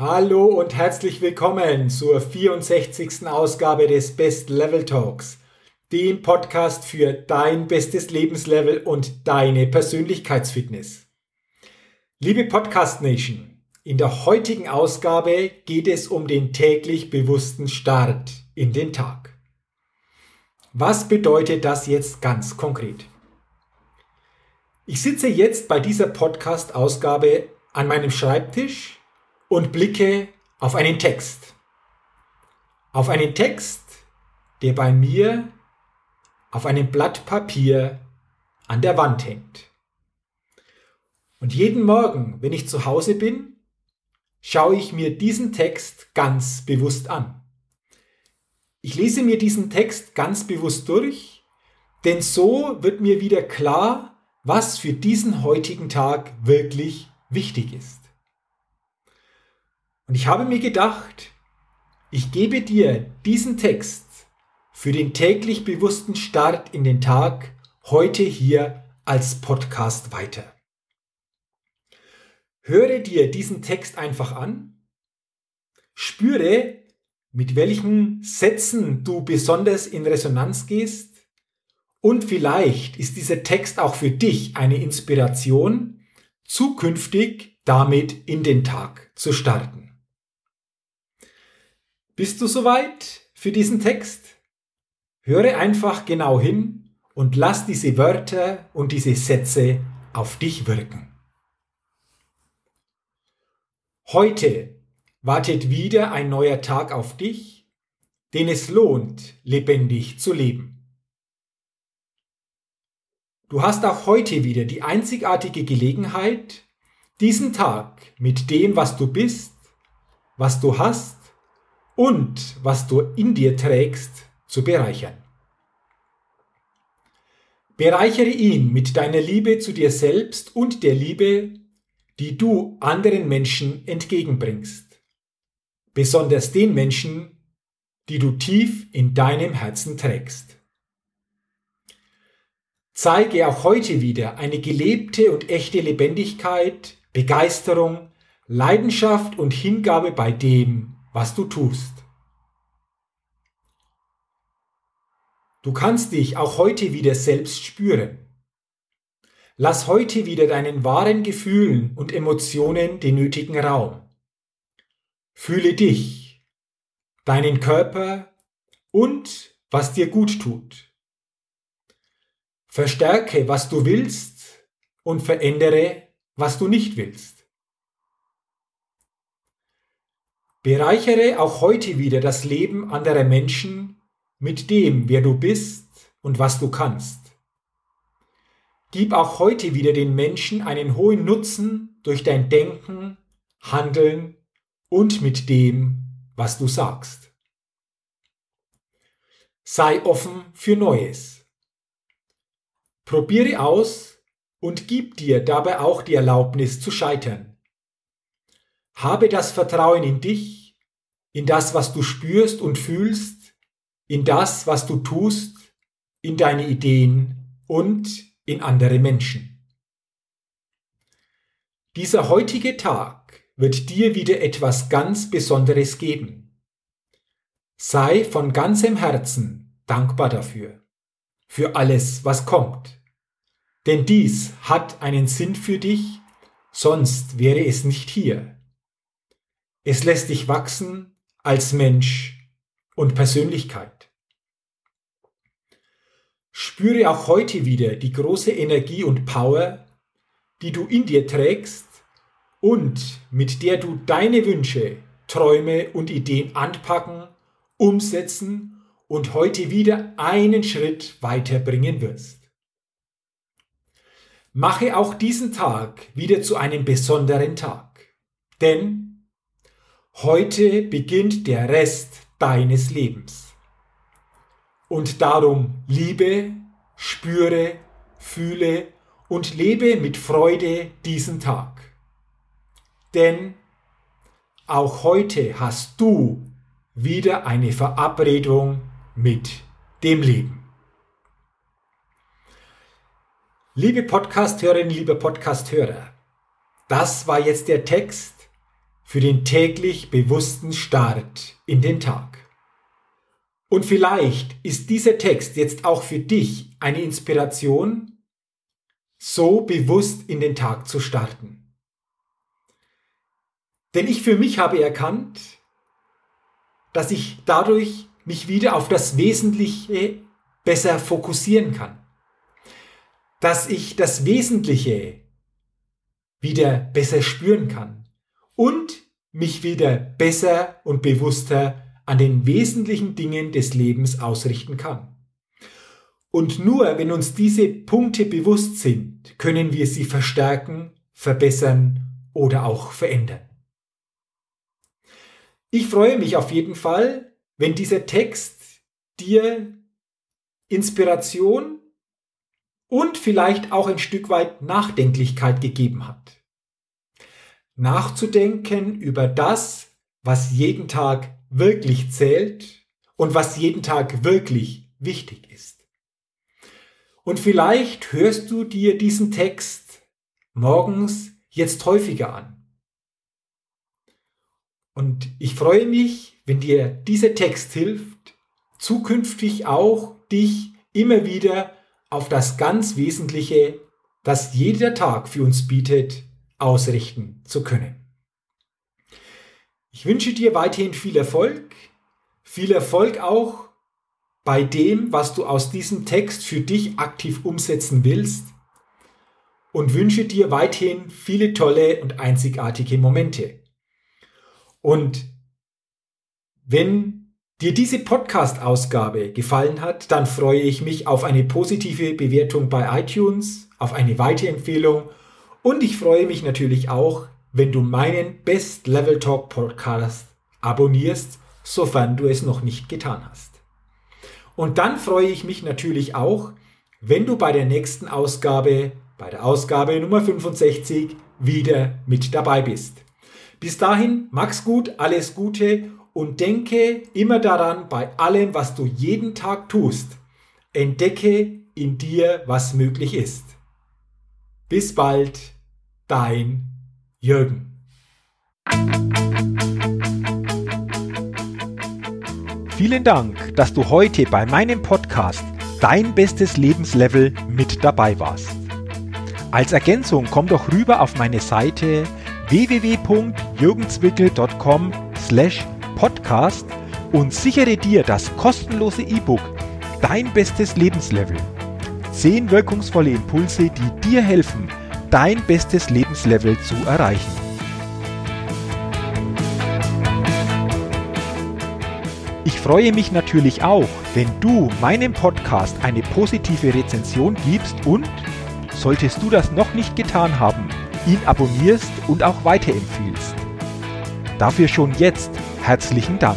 Hallo und herzlich willkommen zur 64. Ausgabe des Best Level Talks, dem Podcast für dein bestes Lebenslevel und deine Persönlichkeitsfitness. Liebe Podcast Nation, in der heutigen Ausgabe geht es um den täglich bewussten Start in den Tag. Was bedeutet das jetzt ganz konkret? Ich sitze jetzt bei dieser Podcast-Ausgabe an meinem Schreibtisch und blicke auf einen Text. Auf einen Text, der bei mir auf einem Blatt Papier an der Wand hängt. Und jeden Morgen, wenn ich zu Hause bin, schaue ich mir diesen Text ganz bewusst an. Ich lese mir diesen Text ganz bewusst durch, denn so wird mir wieder klar, was für diesen heutigen Tag wirklich wichtig ist. Und ich habe mir gedacht, ich gebe dir diesen Text für den täglich bewussten Start in den Tag heute hier als Podcast weiter. Höre dir diesen Text einfach an, spüre, mit welchen Sätzen du besonders in Resonanz gehst und vielleicht ist dieser Text auch für dich eine Inspiration, zukünftig damit in den Tag zu starten. Bist du soweit für diesen Text? Höre einfach genau hin und lass diese Wörter und diese Sätze auf dich wirken. Heute wartet wieder ein neuer Tag auf dich, den es lohnt, lebendig zu leben. Du hast auch heute wieder die einzigartige Gelegenheit, diesen Tag mit dem, was du bist, was du hast und was du in dir trägst, zu bereichern. Bereichere ihn mit deiner Liebe zu dir selbst und der Liebe, die du anderen Menschen entgegenbringst, besonders den Menschen, die du tief in deinem Herzen trägst. Zeige auch heute wieder eine gelebte und echte Lebendigkeit, Begeisterung, Leidenschaft und Hingabe bei dem, was du tust. Du kannst dich auch heute wieder selbst spüren. Lass heute wieder deinen wahren Gefühlen und Emotionen den nötigen Raum. Fühle dich, deinen Körper und was dir gut tut. Verstärke, was du willst und verändere, was du nicht willst. Bereichere auch heute wieder das Leben anderer Menschen mit dem, wer du bist und was du kannst. Gib auch heute wieder den Menschen einen hohen Nutzen durch dein Denken, Handeln und mit dem, was du sagst. Sei offen für Neues. Probiere aus und gib dir dabei auch die Erlaubnis zu scheitern. Habe das Vertrauen in dich, in das, was du spürst und fühlst, in das, was du tust, in deine Ideen und in andere Menschen. Dieser heutige Tag wird dir wieder etwas ganz Besonderes geben. Sei von ganzem Herzen dankbar dafür, für alles, was kommt. Denn dies hat einen Sinn für dich, sonst wäre es nicht hier. Es lässt dich wachsen als Mensch und Persönlichkeit. Spüre auch heute wieder die große Energie und Power, die du in dir trägst und mit der du deine Wünsche, Träume und Ideen anpacken, umsetzen und heute wieder einen Schritt weiterbringen wirst. mache auch diesen Tag wieder zu einem besonderen Tag. Denn heute beginnt der Rest deines Lebens. Und darum liebe, spüre, fühle und lebe mit Freude diesen Tag. Denn auch heute hast du wieder eine Verabredung mit dem Leben. Liebe Podcasthörerinnen, liebe Podcasthörer, das war jetzt der Text für den täglich bewussten Start in den Tag. Und vielleicht ist dieser Text jetzt auch für dich eine Inspiration, so bewusst in den Tag zu starten. Denn ich für mich habe erkannt, dass ich dadurch mich wieder auf das Wesentliche besser fokussieren kann. Dass ich das Wesentliche wieder besser spüren kann und mich wieder besser und bewusster an den wesentlichen Dingen des Lebens ausrichten kann. Und nur wenn uns diese Punkte bewusst sind, können wir sie verstärken, verbessern oder auch verändern. Ich freue mich auf jeden Fall, wenn dieser Text dir Inspiration und vielleicht auch ein Stück weit Nachdenklichkeit gegeben hat. Nachzudenken über das, was jeden Tag wirklich zählt und was jeden Tag wirklich wichtig ist. Und vielleicht hörst du dir diesen Text morgens jetzt häufiger an. Und ich freue mich, wenn dir dieser Text hilft, zukünftig auch dich immer wieder auf das ganz Wesentliche, das jeder Tag für uns bietet, ausrichten zu können. Ich wünsche dir weiterhin viel Erfolg, viel Erfolg auch bei dem, was du aus diesem Text für dich aktiv umsetzen willst und wünsche dir weiterhin viele tolle und einzigartige Momente. Und wenn dir diese Podcast-Ausgabe gefallen hat, dann freue ich mich auf eine positive Bewertung bei iTunes, auf eine Weiterempfehlung und ich freue mich natürlich auch, wenn du meinen Best Level Talk Podcast abonnierst, sofern du es noch nicht getan hast. Und dann freue ich mich natürlich auch, wenn du bei der nächsten Ausgabe, bei der Ausgabe Nummer 65, wieder mit dabei bist. Bis dahin, mach's gut, alles Gute und denke immer daran, bei allem, was du jeden Tag tust, entdecke in dir, was möglich ist. Bis bald, dein Jürgen. Vielen Dank, dass du heute bei meinem Podcast Dein bestes Lebenslevel mit dabei warst. Als Ergänzung komm doch rüber auf meine Seite www.jürgenzwickel.com slash podcast und sichere dir das kostenlose E-Book Dein bestes Lebenslevel. Zehn wirkungsvolle Impulse, die dir helfen, dein bestes Lebenslevel zu erreichen. Ich freue mich natürlich auch, wenn du meinem Podcast eine positive Rezension gibst und, solltest du das noch nicht getan haben, ihn abonnierst und auch weiterempfiehlst. Dafür schon jetzt herzlichen Dank.